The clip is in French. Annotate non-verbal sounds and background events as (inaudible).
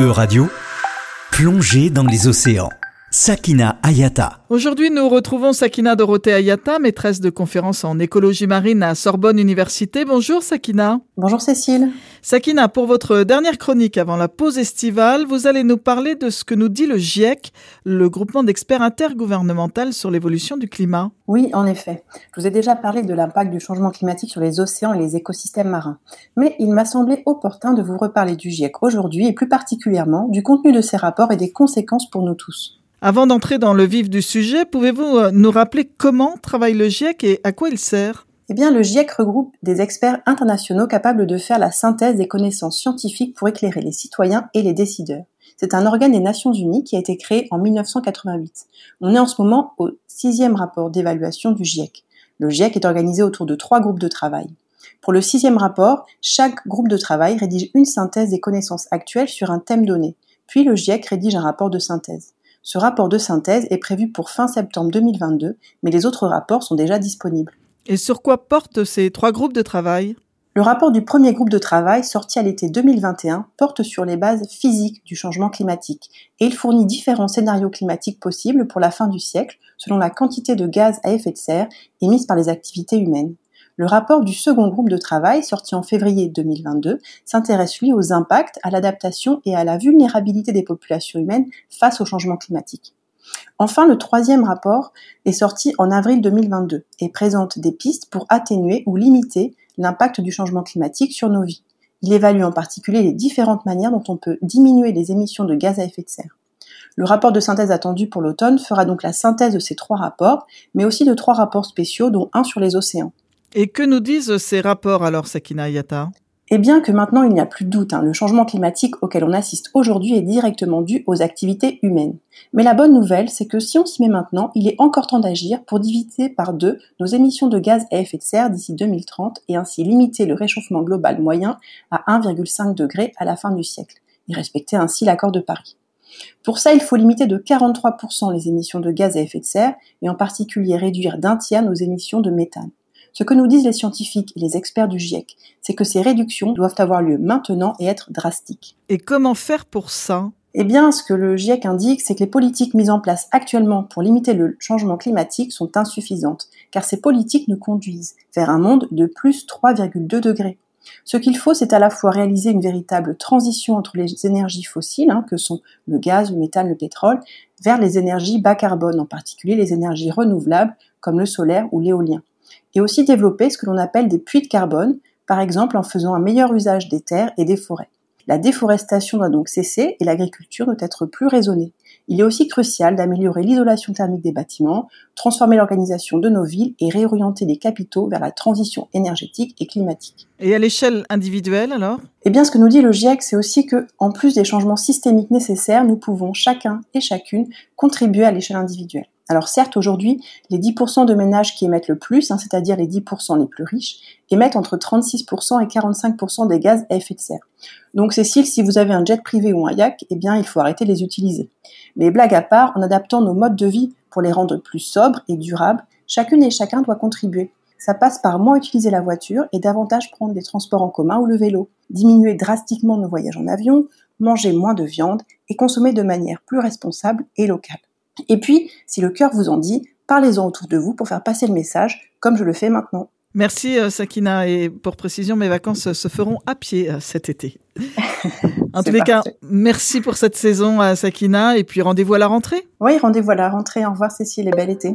E-Radio, plongée dans les océans. Sakina Ayata. Aujourd'hui, nous retrouvons Sakina Dorothée Ayata, maîtresse de conférences en écologie marine à Sorbonne Université. Bonjour Sakina. Bonjour Cécile. Sakina, pour votre dernière chronique avant la pause estivale, vous allez nous parler de ce que nous dit le GIEC, le groupement d'experts intergouvernemental sur l'évolution du climat. Oui, en effet. Je vous ai déjà parlé de l'impact du changement climatique sur les océans et les écosystèmes marins. Mais il m'a semblé opportun de vous reparler du GIEC aujourd'hui et plus particulièrement du contenu de ces rapports et des conséquences pour nous tous. Avant d'entrer dans le vif du sujet, pouvez-vous euh, nous rappeler comment travaille le GIEC et à quoi il sert? Eh bien, le GIEC regroupe des experts internationaux capables de faire la synthèse des connaissances scientifiques pour éclairer les citoyens et les décideurs. C'est un organe des Nations Unies qui a été créé en 1988. On est en ce moment au sixième rapport d'évaluation du GIEC. Le GIEC est organisé autour de trois groupes de travail. Pour le sixième rapport, chaque groupe de travail rédige une synthèse des connaissances actuelles sur un thème donné. Puis le GIEC rédige un rapport de synthèse. Ce rapport de synthèse est prévu pour fin septembre 2022, mais les autres rapports sont déjà disponibles. Et sur quoi portent ces trois groupes de travail? Le rapport du premier groupe de travail, sorti à l'été 2021, porte sur les bases physiques du changement climatique et il fournit différents scénarios climatiques possibles pour la fin du siècle selon la quantité de gaz à effet de serre émise par les activités humaines. Le rapport du second groupe de travail, sorti en février 2022, s'intéresse lui aux impacts, à l'adaptation et à la vulnérabilité des populations humaines face au changement climatique. Enfin, le troisième rapport est sorti en avril 2022 et présente des pistes pour atténuer ou limiter l'impact du changement climatique sur nos vies. Il évalue en particulier les différentes manières dont on peut diminuer les émissions de gaz à effet de serre. Le rapport de synthèse attendu pour l'automne fera donc la synthèse de ces trois rapports, mais aussi de trois rapports spéciaux, dont un sur les océans. Et que nous disent ces rapports alors, Sakina Ayata Eh bien que maintenant il n'y a plus de doute, hein, le changement climatique auquel on assiste aujourd'hui est directement dû aux activités humaines. Mais la bonne nouvelle, c'est que si on s'y met maintenant, il est encore temps d'agir pour diviser par deux nos émissions de gaz à effet de serre d'ici 2030 et ainsi limiter le réchauffement global moyen à 1,5 degré à la fin du siècle, et respecter ainsi l'accord de Paris. Pour ça, il faut limiter de 43% les émissions de gaz à effet de serre et en particulier réduire d'un tiers nos émissions de méthane. Ce que nous disent les scientifiques et les experts du GIEC, c'est que ces réductions doivent avoir lieu maintenant et être drastiques. Et comment faire pour ça? Eh bien, ce que le GIEC indique, c'est que les politiques mises en place actuellement pour limiter le changement climatique sont insuffisantes, car ces politiques nous conduisent vers un monde de plus 3,2 degrés. Ce qu'il faut, c'est à la fois réaliser une véritable transition entre les énergies fossiles, hein, que sont le gaz, le méthane, le pétrole, vers les énergies bas carbone, en particulier les énergies renouvelables comme le solaire ou l'éolien et aussi développer ce que l'on appelle des puits de carbone, par exemple en faisant un meilleur usage des terres et des forêts. La déforestation doit donc cesser et l'agriculture doit être plus raisonnée. Il est aussi crucial d'améliorer l'isolation thermique des bâtiments, transformer l'organisation de nos villes et réorienter les capitaux vers la transition énergétique et climatique. Et à l'échelle individuelle alors? Eh bien, ce que nous dit le GIEC, c'est aussi que, en plus des changements systémiques nécessaires, nous pouvons chacun et chacune contribuer à l'échelle individuelle. Alors certes, aujourd'hui, les 10% de ménages qui émettent le plus, hein, c'est-à-dire les 10% les plus riches, émettent entre 36% et 45% des gaz à effet de serre. Donc Cécile, si vous avez un jet privé ou un yacht, eh bien il faut arrêter de les utiliser. Mais blague à part, en adaptant nos modes de vie pour les rendre plus sobres et durables, chacune et chacun doit contribuer. Ça passe par moins utiliser la voiture et davantage prendre des transports en commun ou le vélo, diminuer drastiquement nos voyages en avion, manger moins de viande et consommer de manière plus responsable et locale. Et puis, si le cœur vous en dit, parlez-en autour de vous pour faire passer le message, comme je le fais maintenant. Merci euh, Sakina. Et pour précision, mes vacances se feront à pied euh, cet été. (laughs) en tous les cas, merci pour cette saison à Sakina. Et puis rendez-vous à la rentrée. Oui, rendez-vous à la rentrée. Au revoir Cécile et bel été.